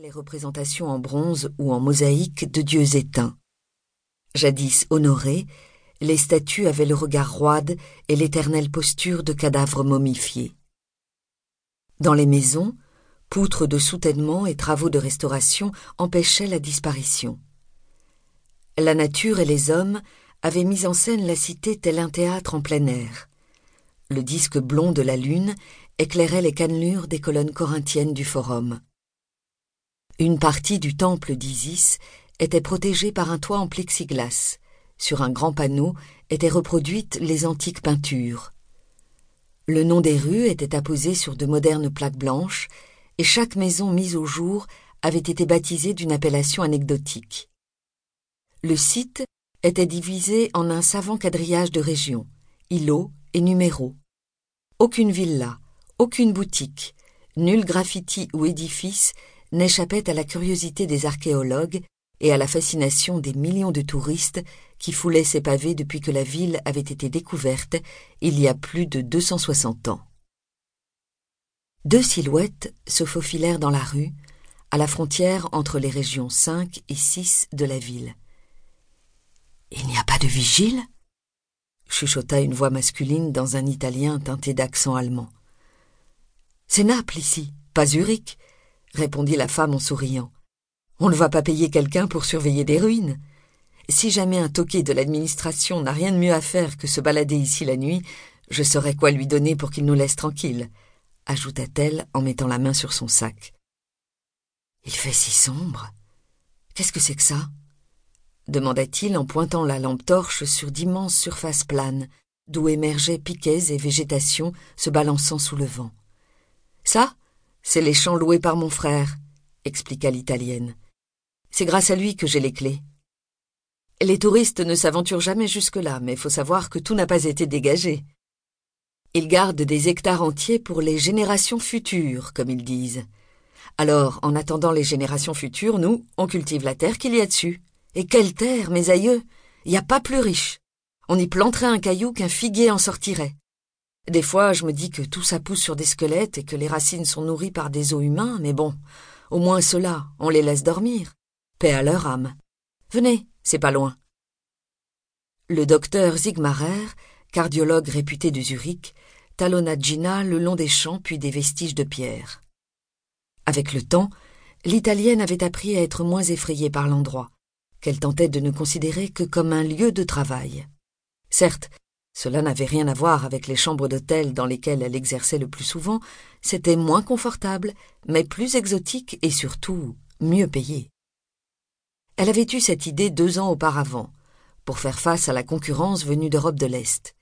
les représentations en bronze ou en mosaïque de dieux éteints. Jadis honorés, les statues avaient le regard roide et l'éternelle posture de cadavres momifiés. Dans les maisons, poutres de soutènement et travaux de restauration empêchaient la disparition. La nature et les hommes avaient mis en scène la cité tel un théâtre en plein air. Le disque blond de la lune éclairait les cannelures des colonnes corinthiennes du forum. Une partie du temple d'Isis était protégée par un toit en plexiglas. Sur un grand panneau étaient reproduites les antiques peintures. Le nom des rues était apposé sur de modernes plaques blanches, et chaque maison mise au jour avait été baptisée d'une appellation anecdotique. Le site était divisé en un savant quadrillage de régions, îlots et numéros. Aucune villa, aucune boutique, nul graffiti ou édifice n'échappait à la curiosité des archéologues et à la fascination des millions de touristes qui foulaient ces pavés depuis que la ville avait été découverte il y a plus de 260 ans. Deux silhouettes se faufilèrent dans la rue, à la frontière entre les régions 5 et 6 de la ville. Il n'y a pas de vigile? chuchota une voix masculine dans un italien teinté d'accent allemand. C'est Naples ici, pas Zurich, répondit la femme en souriant. On ne va pas payer quelqu'un pour surveiller des ruines. Si jamais un toqué de l'administration n'a rien de mieux à faire que se balader ici la nuit, je saurai quoi lui donner pour qu'il nous laisse tranquilles, ajouta-t-elle en mettant la main sur son sac. Il fait si sombre. Qu'est-ce que c'est que ça? demanda-t-il en pointant la lampe torche sur d'immenses surfaces planes, d'où émergeaient piquets et végétation se balançant sous le vent. Ça, c'est les champs loués par mon frère, expliqua l'italienne. C'est grâce à lui que j'ai les clés. Les touristes ne s'aventurent jamais jusque-là, mais faut savoir que tout n'a pas été dégagé. Ils gardent des hectares entiers pour les générations futures, comme ils disent. Alors, en attendant les générations futures, nous, on cultive la terre qu'il y a dessus. Et quelle terre, mes aïeux Il a pas plus riche. On y planterait un caillou qu'un figuier en sortirait. Des fois, je me dis que tout ça pousse sur des squelettes et que les racines sont nourries par des os humains, mais bon, au moins ceux-là, on les laisse dormir. Paix à leur âme. Venez, c'est pas loin. Le docteur Zigmarer, cardiologue réputé de Zurich, talonna Gina le long des champs puis des vestiges de pierre. Avec le temps, l'Italienne avait appris à être moins effrayée par l'endroit, qu'elle tentait de ne considérer que comme un lieu de travail. Certes, cela n'avait rien à voir avec les chambres d'hôtel dans lesquelles elle exerçait le plus souvent, c'était moins confortable, mais plus exotique et surtout mieux payé. Elle avait eu cette idée deux ans auparavant, pour faire face à la concurrence venue d'Europe de l'Est.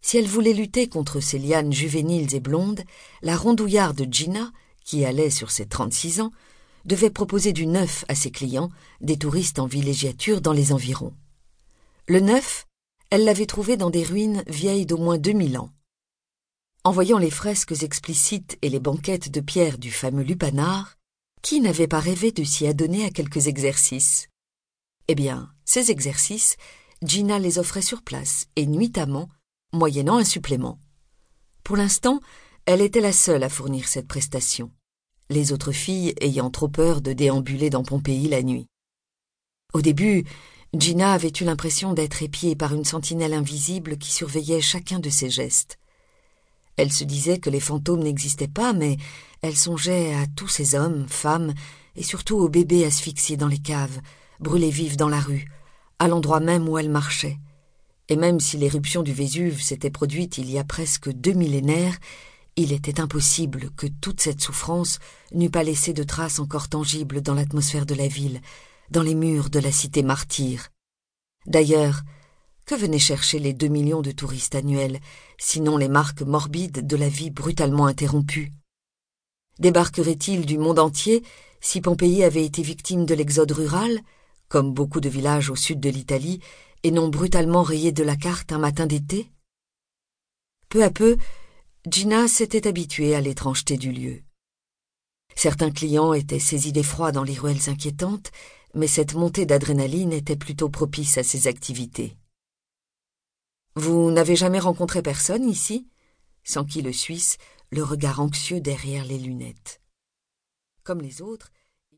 Si elle voulait lutter contre ces lianes juvéniles et blondes, la rondouillarde Gina, qui allait sur ses trente-six ans, devait proposer du neuf à ses clients, des touristes en villégiature dans les environs. Le neuf, elle l'avait trouvé dans des ruines vieilles d'au moins deux mille ans. En voyant les fresques explicites et les banquettes de pierre du fameux lupanar, qui n'avait pas rêvé de s'y adonner à quelques exercices? Eh bien, ces exercices, Gina les offrait sur place et nuitamment, moyennant un supplément. Pour l'instant, elle était la seule à fournir cette prestation, les autres filles ayant trop peur de déambuler dans Pompéi la nuit. Au début, Gina avait eu l'impression d'être épiée par une sentinelle invisible qui surveillait chacun de ses gestes. Elle se disait que les fantômes n'existaient pas, mais elle songeait à tous ces hommes, femmes, et surtout aux bébés asphyxiés dans les caves, brûlés vifs dans la rue, à l'endroit même où elle marchait. Et même si l'éruption du Vésuve s'était produite il y a presque deux millénaires, il était impossible que toute cette souffrance n'eût pas laissé de traces encore tangibles dans l'atmosphère de la ville, dans les murs de la cité martyre. D'ailleurs, que venaient chercher les deux millions de touristes annuels, sinon les marques morbides de la vie brutalement interrompue? Débarqueraient-ils du monde entier si Pompéi avait été victime de l'exode rural, comme beaucoup de villages au sud de l'Italie, et non brutalement rayé de la carte un matin d'été? Peu à peu, Gina s'était habituée à l'étrangeté du lieu. Certains clients étaient saisis d'effroi dans les ruelles inquiétantes, mais cette montée d'adrénaline était plutôt propice à ces activités. Vous n'avez jamais rencontré personne ici? S'enquit le Suisse, le regard anxieux derrière les lunettes. Comme les autres,